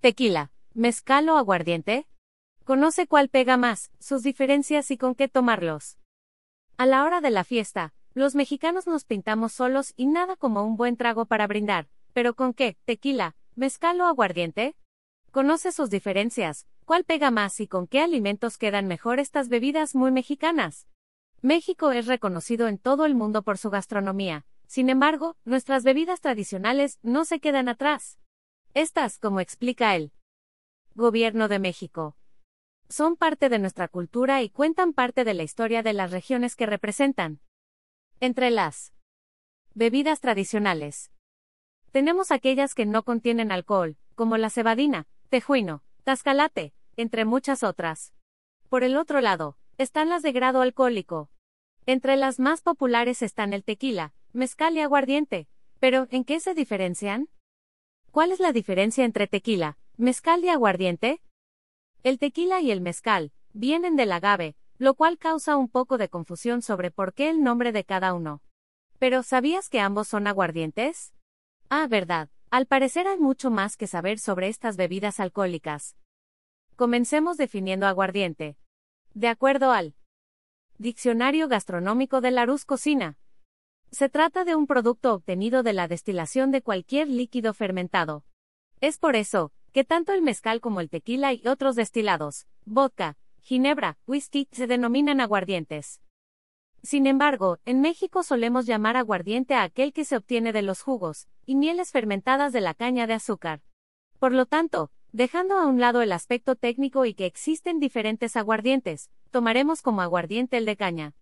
Tequila, mezcal o aguardiente. Conoce cuál pega más, sus diferencias y con qué tomarlos. A la hora de la fiesta, los mexicanos nos pintamos solos y nada como un buen trago para brindar, pero ¿con qué? ¿Tequila, mezcal o aguardiente? Conoce sus diferencias, cuál pega más y con qué alimentos quedan mejor estas bebidas muy mexicanas. México es reconocido en todo el mundo por su gastronomía, sin embargo, nuestras bebidas tradicionales no se quedan atrás. Estas, como explica el Gobierno de México, son parte de nuestra cultura y cuentan parte de la historia de las regiones que representan. Entre las bebidas tradicionales, tenemos aquellas que no contienen alcohol, como la cebadina, tejuino, tascalate, entre muchas otras. Por el otro lado, están las de grado alcohólico. Entre las más populares están el tequila, mezcal y aguardiente. Pero, ¿en qué se diferencian? ¿Cuál es la diferencia entre tequila, mezcal y aguardiente? El tequila y el mezcal vienen del agave, lo cual causa un poco de confusión sobre por qué el nombre de cada uno. Pero, ¿sabías que ambos son aguardientes? Ah, verdad. Al parecer hay mucho más que saber sobre estas bebidas alcohólicas. Comencemos definiendo aguardiente. De acuerdo al Diccionario Gastronómico de Larus Cocina, se trata de un producto obtenido de la destilación de cualquier líquido fermentado. Es por eso, que tanto el mezcal como el tequila y otros destilados, vodka, ginebra, whisky, se denominan aguardientes. Sin embargo, en México solemos llamar aguardiente a aquel que se obtiene de los jugos y mieles fermentadas de la caña de azúcar. Por lo tanto, dejando a un lado el aspecto técnico y que existen diferentes aguardientes, tomaremos como aguardiente el de caña.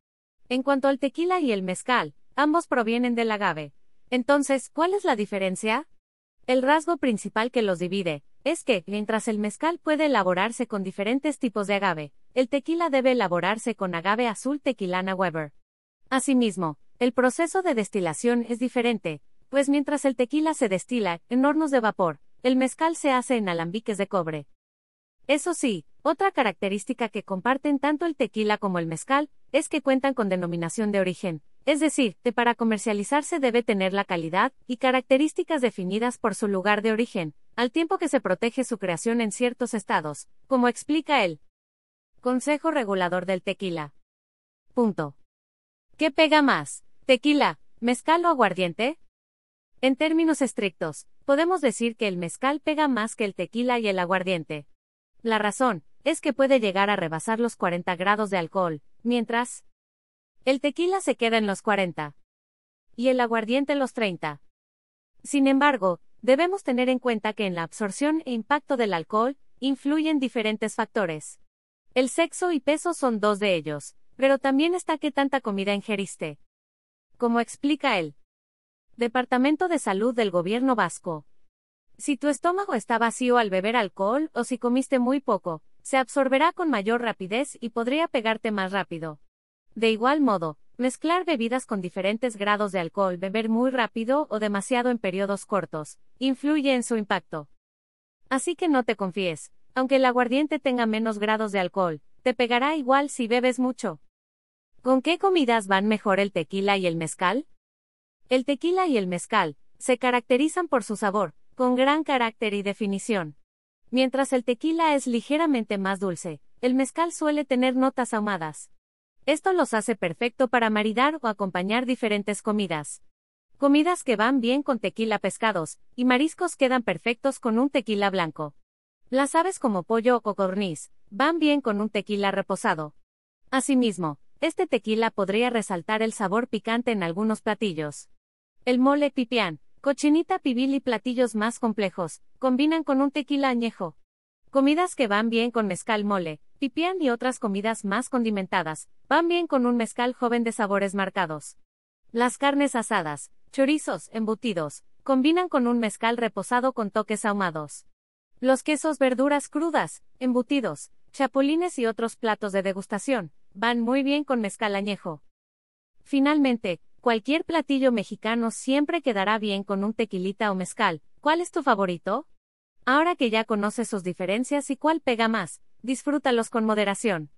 En cuanto al tequila y el mezcal, Ambos provienen del agave. Entonces, ¿cuál es la diferencia? El rasgo principal que los divide es que, mientras el mezcal puede elaborarse con diferentes tipos de agave, el tequila debe elaborarse con agave azul tequilana Weber. Asimismo, el proceso de destilación es diferente, pues mientras el tequila se destila en hornos de vapor, el mezcal se hace en alambiques de cobre. Eso sí, otra característica que comparten tanto el tequila como el mezcal es que cuentan con denominación de origen, es decir, que para comercializarse debe tener la calidad y características definidas por su lugar de origen, al tiempo que se protege su creación en ciertos estados, como explica el Consejo Regulador del Tequila. ¿Qué pega más? ¿Tequila, mezcal o aguardiente? En términos estrictos, podemos decir que el mezcal pega más que el tequila y el aguardiente. La razón, es que puede llegar a rebasar los 40 grados de alcohol, mientras el tequila se queda en los 40. Y el aguardiente en los 30. Sin embargo, debemos tener en cuenta que en la absorción e impacto del alcohol, influyen diferentes factores. El sexo y peso son dos de ellos, pero también está qué tanta comida ingeriste. Como explica el Departamento de Salud del Gobierno Vasco. Si tu estómago está vacío al beber alcohol o si comiste muy poco, se absorberá con mayor rapidez y podría pegarte más rápido. De igual modo, mezclar bebidas con diferentes grados de alcohol, beber muy rápido o demasiado en periodos cortos, influye en su impacto. Así que no te confíes, aunque el aguardiente tenga menos grados de alcohol, te pegará igual si bebes mucho. ¿Con qué comidas van mejor el tequila y el mezcal? El tequila y el mezcal se caracterizan por su sabor, con gran carácter y definición. Mientras el tequila es ligeramente más dulce, el mezcal suele tener notas ahumadas. Esto los hace perfecto para maridar o acompañar diferentes comidas. Comidas que van bien con tequila pescados, y mariscos quedan perfectos con un tequila blanco. Las aves como pollo o codorniz, van bien con un tequila reposado. Asimismo, este tequila podría resaltar el sabor picante en algunos platillos. El mole pipián, cochinita pibil y platillos más complejos, combinan con un tequila añejo. Comidas que van bien con mezcal mole, pipián y otras comidas más condimentadas, van bien con un mezcal joven de sabores marcados. Las carnes asadas, chorizos, embutidos, combinan con un mezcal reposado con toques ahumados. Los quesos, verduras crudas, embutidos, chapulines y otros platos de degustación, van muy bien con mezcal añejo. Finalmente, cualquier platillo mexicano siempre quedará bien con un tequilita o mezcal. ¿Cuál es tu favorito? Ahora que ya conoces sus diferencias y cuál pega más, disfrútalos con moderación.